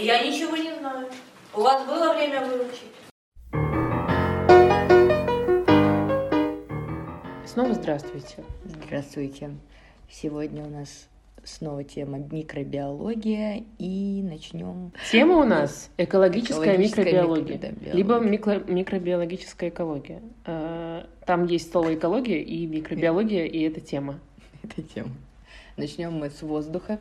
Я ничего не знаю. У вас было время выучить? Снова здравствуйте. Здравствуйте. Сегодня у нас снова тема микробиология и начнем. Тема у нас экологическая, Экологическая микробиология, микробиология. либо микро- микробиологическая экология. Э, Там есть слово экология и микробиология, и эта тема. этой темы. Начнем мы с воздуха.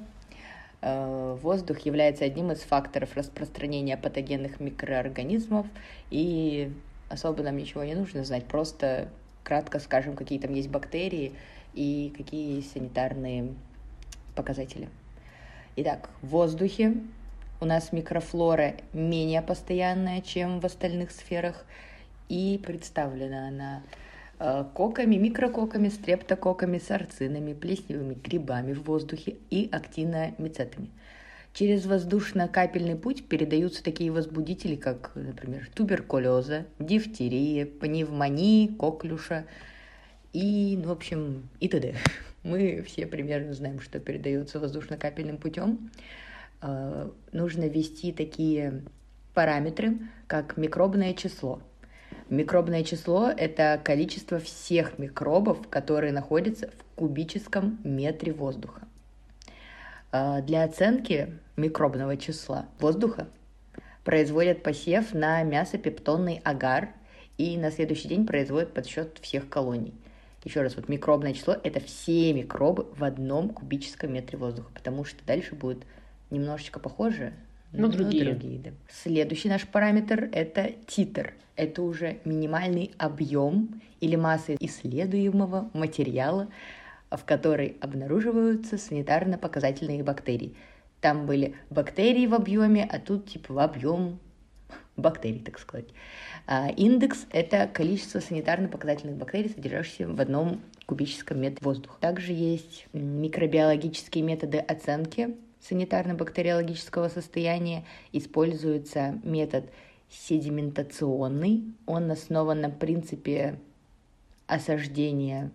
Э, Воздух является одним из факторов распространения патогенных микроорганизмов, и особо нам ничего не нужно знать, просто кратко скажем, какие там есть бактерии и какие санитарные показатели. Итак, в воздухе у нас микрофлора менее постоянная, чем в остальных сферах, и представлена она коками, микрококами, стрептококками, сарцинами, плесневыми грибами в воздухе и актиномицетами. Через воздушно-капельный путь передаются такие возбудители, как, например, туберкулеза, дифтерия, пневмонии, коклюша и, ну, в общем, и т.д. Мы все примерно знаем, что передается воздушно-капельным путем. Э, Нужно ввести такие параметры, как микробное число. Микробное число – это количество всех микробов, которые находятся в кубическом метре воздуха. Э, Для оценки микробного числа воздуха производят посев на мясопептонный агар и на следующий день производят подсчет всех колоний. Еще раз, вот микробное число – это все микробы в одном кубическом метре воздуха, потому что дальше будет немножечко похоже, Но другие. да. Следующий наш параметр – это титр. Это уже минимальный объем или масса исследуемого материала, в которой обнаруживаются санитарно-показательные бактерии. Там были бактерии в объеме, а тут типа в объем бактерий, так сказать. А Индекс – это количество санитарно-показательных бактерий, содержащихся в одном кубическом метре воздуха. Также есть микробиологические методы оценки санитарно-бактериологического состояния. Используется метод седиментационный. Он основан на принципе осаждения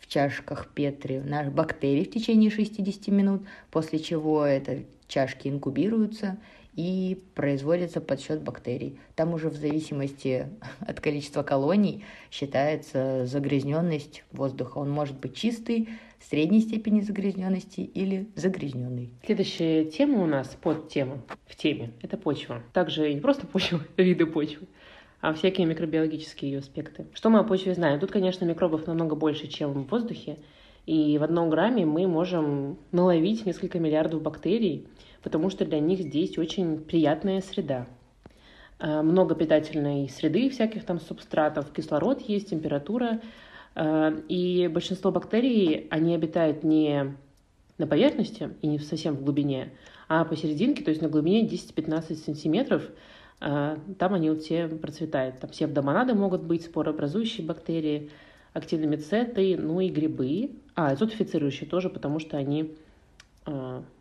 в чашках Петри наших бактерий в течение 60 минут, после чего это чашки инкубируются и производится подсчет бактерий. Там уже в зависимости от количества колоний считается загрязненность воздуха. Он может быть чистый, средней степени загрязненности или загрязненный. Следующая тема у нас, подтема в теме, это почва. Также не просто почва, виды почвы, а всякие микробиологические ее аспекты. Что мы о почве знаем? Тут, конечно, микробов намного больше, чем в воздухе, и в одном грамме мы можем наловить несколько миллиардов бактерий, потому что для них здесь очень приятная среда. А, Много питательной среды, всяких там субстратов, кислород есть, температура. А, И большинство бактерий, они обитают не на поверхности и не совсем в глубине, а посерединке, то есть на глубине 10-15 сантиметров, а, там они вот все процветают. Там все абдомонады могут быть, спорообразующие бактерии, актиномицеты, ну и грибы. А, азотофицирующие тоже, потому что они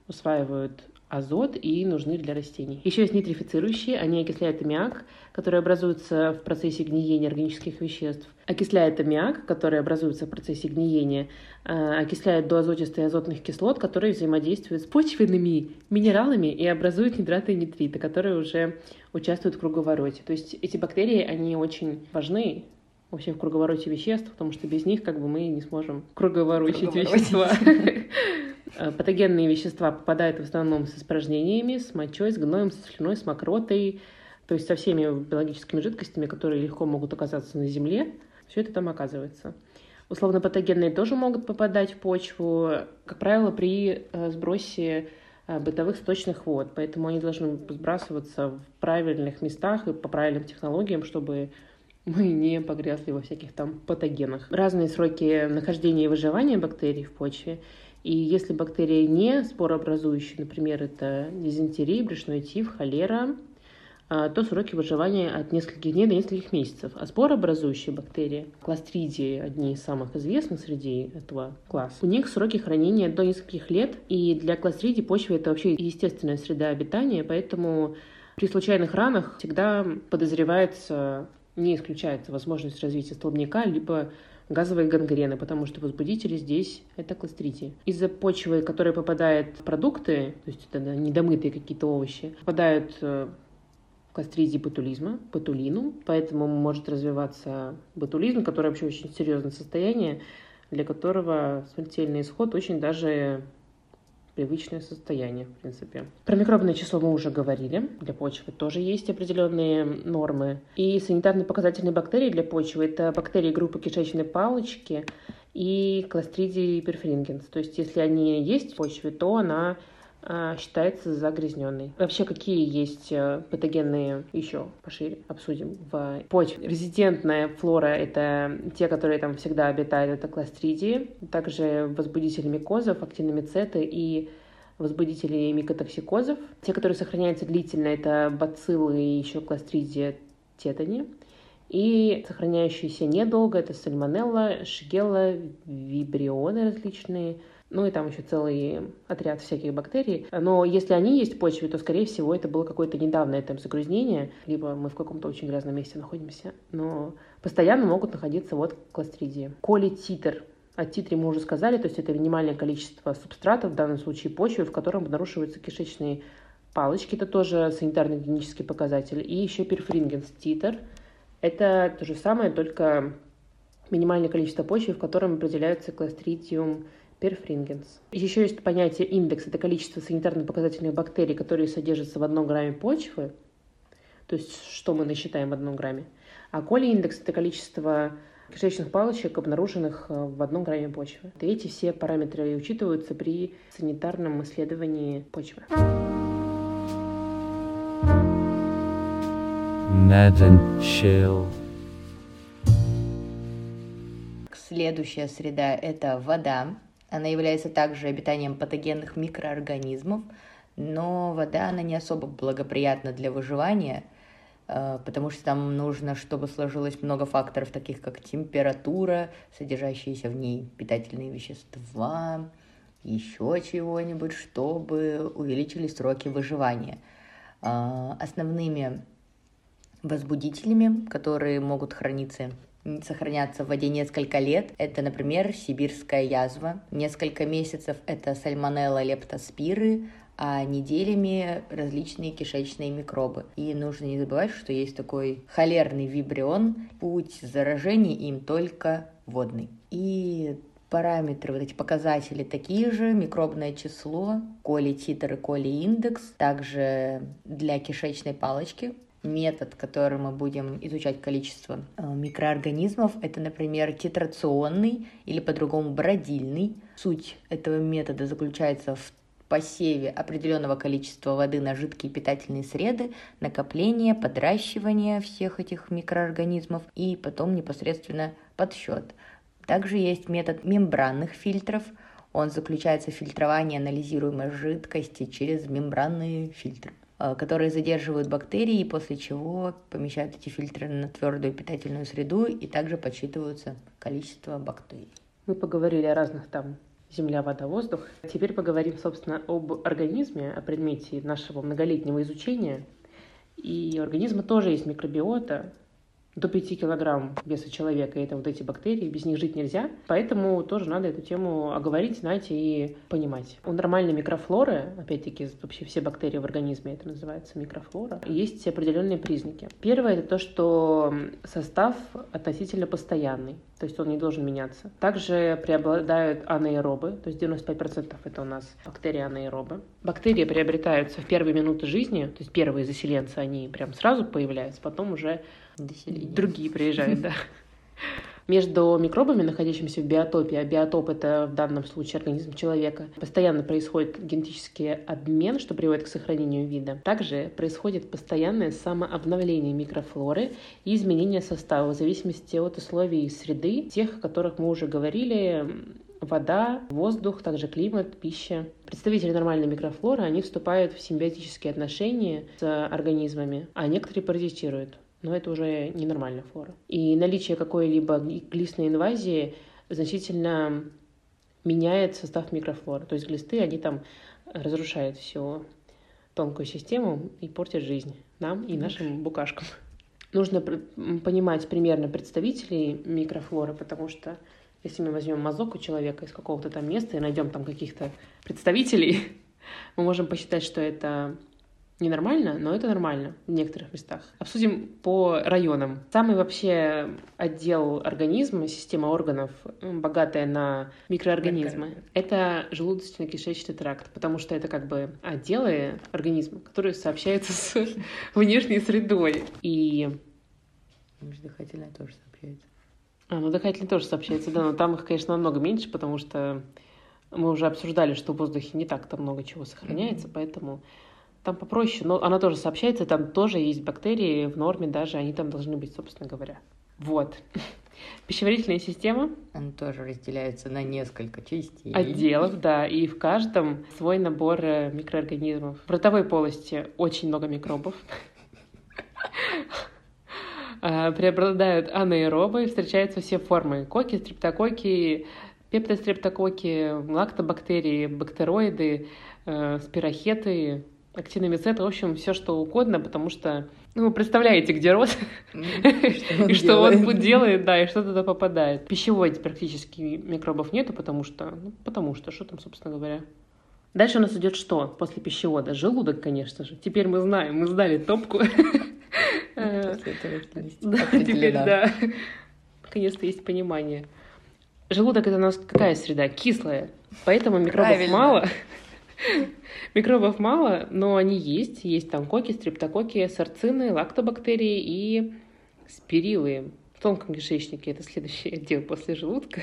усваивают азот и нужны для растений. Еще есть нитрифицирующие, они окисляют аммиак, который образуется в процессе гниения органических веществ. Окисляет аммиак, который образуется в процессе гниения, а, окисляет до азотистых и азотных кислот, которые взаимодействуют с почвенными минералами и образуют нитраты и нитриты, которые уже участвуют в круговороте. То есть эти бактерии, они очень важны вообще в круговороте веществ, потому что без них как бы мы не сможем круговорочить Круговоротить. вещества. Э, Патогенные вещества попадают в основном с испражнениями, с мочой, с гноем, со слюной, с мокротой, то есть со всеми биологическими жидкостями, которые легко могут оказаться на земле. Все это там оказывается. Условно-патогенные тоже могут попадать в почву, как правило, при э, сбросе э, бытовых сточных вод. Поэтому они должны сбрасываться в правильных местах и по правильным технологиям, чтобы мы не погрязли во всяких там патогенах. Разные сроки нахождения и выживания бактерий в почве. И если бактерия не спорообразующая, например, это дизентерия, брюшной тиф, холера, а, то сроки выживания от нескольких дней до нескольких месяцев. А спорообразующие бактерии, кластридии, одни из самых известных среди этого класса, у них сроки хранения до нескольких лет, и для кластридий почва это вообще естественная среда обитания, поэтому при случайных ранах всегда подозревается, не исключается возможность развития столбняка, либо газовой гангрены, потому что возбудители здесь это кластридии. Из-за почвы, в которой попадают продукты, то есть это недомытые какие-то овощи, попадают э, кластридии ботулизма, ботулину, поэтому может развиваться ботулизм, который вообще очень серьезное состояние, для которого смертельный исход очень даже привычное состояние, в принципе. Про микробное число мы уже говорили. Для почвы тоже есть определенные нормы. И санитарные показательные бактерии для почвы – это бактерии группы кишечной палочки и кластридии перфрингенс. То есть, если они есть в почве, то она считается загрязненной. Вообще, какие есть э, патогенные еще пошире обсудим в почве. Резидентная флора — это те, которые там всегда обитают, это кластридии, также возбудители микозов, актиномицеты и возбудители микотоксикозов. Те, которые сохраняются длительно, это бациллы и еще кластридия тетани. И сохраняющиеся недолго это сальмонелла, шигелла, вибрионы различные — ну и там еще целый отряд всяких бактерий. Но если они есть в почве, то, скорее всего, это было какое-то недавнее там загрязнение, либо мы в каком-то очень грязном месте находимся. Но постоянно могут находиться вот кластридии. Колититер. О титре мы уже сказали, то есть это минимальное количество субстрата, в данном случае почвы, в котором обнаруживаются кишечные палочки, это тоже санитарно-гигиенический показатель. И еще перфрингенс титр. Это то же самое, только минимальное количество почвы, в котором определяется кластридиум перфрингенс. Еще есть понятие индекс, это количество санитарно-показательных бактерий, которые содержатся в одном грамме почвы, то есть что мы насчитаем в одном грамме. А коли индекс это количество кишечных палочек, обнаруженных э, в одном грамме почвы. И эти все параметры учитываются при санитарном исследовании почвы. Следующая среда – это вода. Она является также обитанием патогенных микроорганизмов, но вода, она не особо благоприятна для выживания, э, потому что там нужно, чтобы сложилось много факторов, таких как температура, содержащиеся в ней питательные вещества, еще чего-нибудь, чтобы увеличили сроки выживания. Э, основными возбудителями, которые могут храниться сохраняться в воде несколько лет. Это, например, сибирская язва. Несколько месяцев это сальмонелла лептоспиры, а неделями различные кишечные микробы. И нужно не забывать, что есть такой холерный вибрион, путь заражения им только водный. И параметры, вот эти показатели такие же, микробное число, коли титр и коли индекс, также для кишечной палочки метод, который мы будем изучать количество э, микроорганизмов, это, например, титрационный или по-другому бродильный. Суть этого метода заключается в посеве определенного количества воды на жидкие питательные среды, накопление, подращивание всех этих микроорганизмов и потом непосредственно подсчет. Также есть метод мембранных фильтров. Он заключается в фильтровании анализируемой жидкости через мембранные фильтры. Э, которые задерживают бактерии, после чего помещают эти фильтры на твердую питательную среду и также подсчитываются количество бактерий. Мы поговорили о разных там земля, вода, воздух. Теперь поговорим, собственно, об организме, о предмете нашего многолетнего изучения. И у организма тоже есть микробиота, до 5 килограмм веса человека, это вот эти бактерии, без них жить нельзя. Поэтому тоже надо эту тему оговорить, знать и понимать. У нормальной микрофлоры, опять-таки, вообще все бактерии в организме, это называется микрофлора, есть определенные признаки. Первое — это то, что состав относительно постоянный, то есть он не должен меняться. Также преобладают анаэробы, то есть 95% это у нас бактерии анаэробы. Бактерии приобретаются в первые минуты жизни, то есть первые заселенцы, они прям сразу появляются, потом уже Другие приезжают, да. Между микробами, находящимися в биотопе, а биотоп — это в данном случае организм человека, постоянно происходит генетический обмен, что приводит к сохранению вида. Также происходит постоянное самообновление микрофлоры и изменение состава в зависимости от условий среды, тех, о которых мы уже говорили, вода, воздух, также климат, пища. Представители нормальной микрофлоры, они вступают в симбиотические отношения с организмами, а некоторые паразитируют но это уже ненормальная флора. И наличие какой-либо глистной инвазии значительно меняет состав микрофлоры. То есть глисты, они там разрушают всю тонкую систему и портят жизнь нам и нашим букашкам. нужно понимать примерно представителей микрофлоры, потому что если мы возьмем мазок у человека из какого-то там места и найдем там каких-то представителей, мы можем посчитать, что это ненормально, но это нормально в некоторых местах. Обсудим по районам. Самый вообще отдел организма, система органов, богатая на микроорганизмы, это желудочно-кишечный тракт, потому что это как бы отделы организма, которые сообщаются с внешней средой. И... Дыхательная тоже сообщается. А, ну дыхательная тоже сообщается, да, но там их, конечно, намного меньше, потому что мы уже обсуждали, что в воздухе не так-то много чего сохраняется, mm-hmm. поэтому там попроще, но она тоже сообщается, там тоже есть бактерии в норме, даже они там должны быть, собственно говоря. Вот. Пищеварительная система. Она тоже разделяется на несколько частей. Отделов, да, и в каждом свой набор э, микроорганизмов. В ротовой полости очень много микробов. А, преобладают анаэробы, встречаются все формы. Коки, стрептококи, пептострептококи, лактобактерии, бактероиды, э, спирохеты, актиномицет, в общем, все что угодно, потому что, ну, вы представляете, где рот, и что он делает, да, и что туда попадает. Пищевой практически микробов нету, потому что, ну, потому что, что там, собственно говоря. Дальше у нас идет что после пищевода? Желудок, конечно же. Теперь мы знаем, мы сдали топку. Теперь, да. Наконец-то есть понимание. Желудок это у нас какая среда? Кислая. Поэтому микробов мало. Микробов мало, но они есть. Есть там коки, стрептококи, сарцины, лактобактерии и спирилы. В тонком кишечнике это следующий отдел после желудка.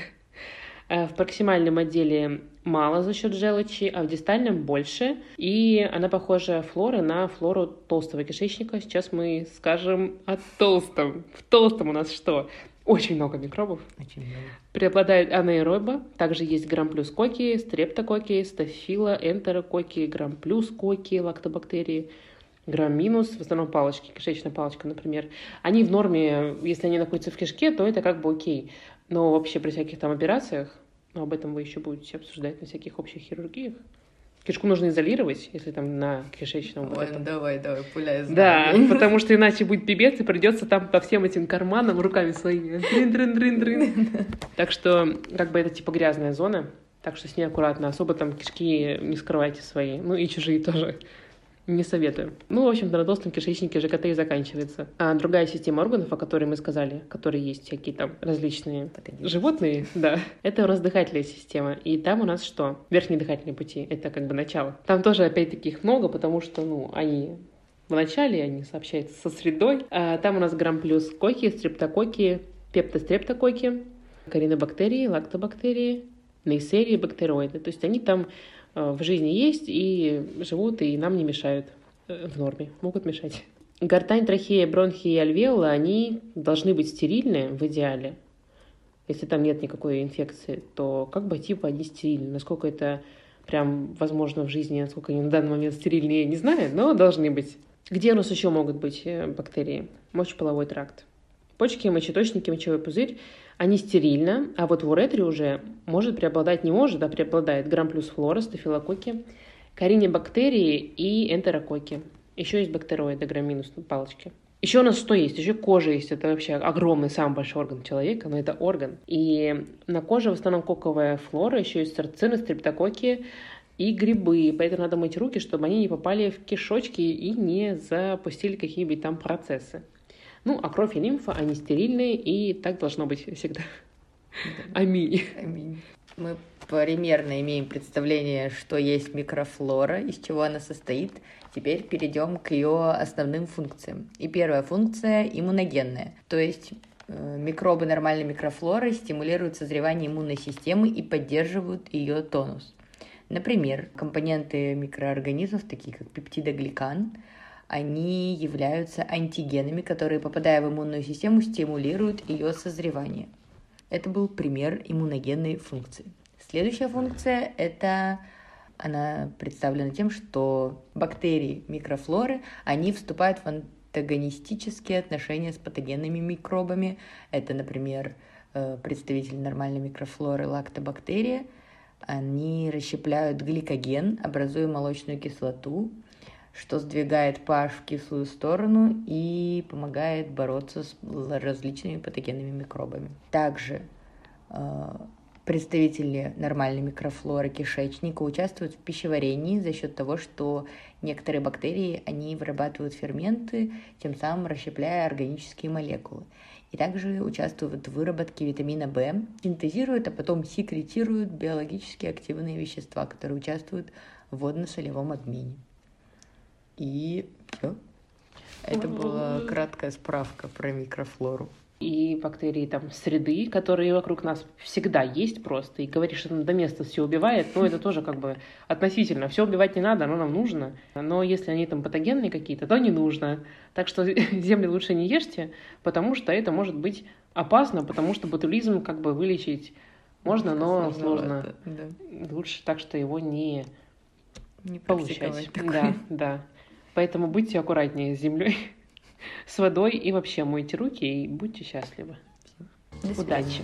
А в проксимальном отделе мало за счет желчи, а в дистальном больше. И она похожа флора на флору толстого кишечника. Сейчас мы скажем о толстом. В толстом у нас что? Очень много микробов. Очень много. Преобладает анаэроба. Также есть грамм-плюс коки, стрептококи, стафила, энтерококи, грамм-плюс коки, лактобактерии, грамм-минус, в основном палочки, кишечная палочка, например. Они в норме, если они находятся в кишке, то это как бы окей. Но вообще при всяких там операциях, но об этом вы еще будете обсуждать на всяких общих хирургиях, Кишку нужно изолировать, если там на кишечном. Ой, вот ну давай, давай, пуляй. Да, потому что иначе будет пипец, и придется там по всем этим карманам руками своими. Дрин, дрин, дрин, дрин. Так что, как бы это типа грязная зона, так что с ней аккуратно. Особо там кишки не скрывайте свои. Ну и чужие тоже. Не советую. Ну, в общем-то, на толстом кишечнике ЖКТ и заканчивается. А другая система органов, о которой мы сказали, которые есть всякие там различные животные, да, это у нас дыхательная система. И там у нас что? Верхние дыхательные пути. Это как бы начало. Там тоже, опять-таки, их много, потому что, ну, они в начале, они сообщаются со средой. А там у нас грамм плюс коки, стрептококи, пептострептококи, коринобактерии, лактобактерии, нейсерии, бактероиды. То есть они там в жизни есть и живут, и нам не мешают э, в норме, могут мешать. Гортань, трахея, бронхи и альвеола, они должны быть стерильны в идеале. Если там нет никакой инфекции, то как бы типа они стерильны. Насколько это прям возможно в жизни, насколько они на данный момент стерильны, я не знаю, но должны быть. Где у нас еще могут быть э, бактерии? Мочеполовой тракт. Почки, мочеточники, мочевой пузырь они стерильны, а вот в уретре уже может преобладать, не может, а преобладает грамм плюс флора, стафилококки, коринебактерии и энтерококи. Еще есть бактероиды, грамм-минус палочки. Еще у нас что есть? Еще кожа есть. Это вообще огромный, самый большой орган человека, но это орган. И на коже в основном коковая флора, еще есть сарцины, стрептококи и грибы. Поэтому надо мыть руки, чтобы они не попали в кишочки и не запустили какие-нибудь там процессы. Ну, а кровь и лимфа, они стерильные, и так должно быть всегда. Аминь. Аминь. Мы примерно имеем представление, что есть микрофлора, из чего она состоит. Теперь перейдем к ее основным функциям. И первая функция иммуногенная, то есть э, микробы нормальной микрофлоры стимулируют созревание иммунной системы и поддерживают ее тонус. Например, компоненты микроорганизмов, такие как пептидогликан, они являются антигенами, которые, попадая в иммунную систему, стимулируют ее созревание. Это был пример иммуногенной функции. Следующая функция – это она представлена тем, что бактерии, микрофлоры, они вступают в антагонистические отношения с патогенными микробами. Это, например, э, представитель нормальной микрофлоры лактобактерия. Они расщепляют гликоген, образуя молочную кислоту, что сдвигает pH в кислую сторону и помогает бороться с различными патогенными микробами. Также э, представители нормальной микрофлоры кишечника участвуют в пищеварении за счет того, что некоторые бактерии, они вырабатывают ферменты, тем самым расщепляя органические молекулы. И также участвуют в выработке витамина В, синтезируют, а потом секретируют биологически активные вещества, которые участвуют в водно-солевом обмене. И все. Это была краткая справка про микрофлору. И бактерии там среды, которые вокруг нас всегда есть просто. И говоришь, что до места все убивает, но это тоже как бы относительно. Все убивать не надо, оно нам нужно. Но если они там патогенные какие-то, то не нужно. Так что земли лучше не ешьте, потому что это может быть опасно, потому что ботулизм как бы вылечить можно, но сложно. Да. Лучше так, что его не, не получать. Да, да. Поэтому будьте аккуратнее с землей, с водой и вообще мойте руки и будьте счастливы. Удачи!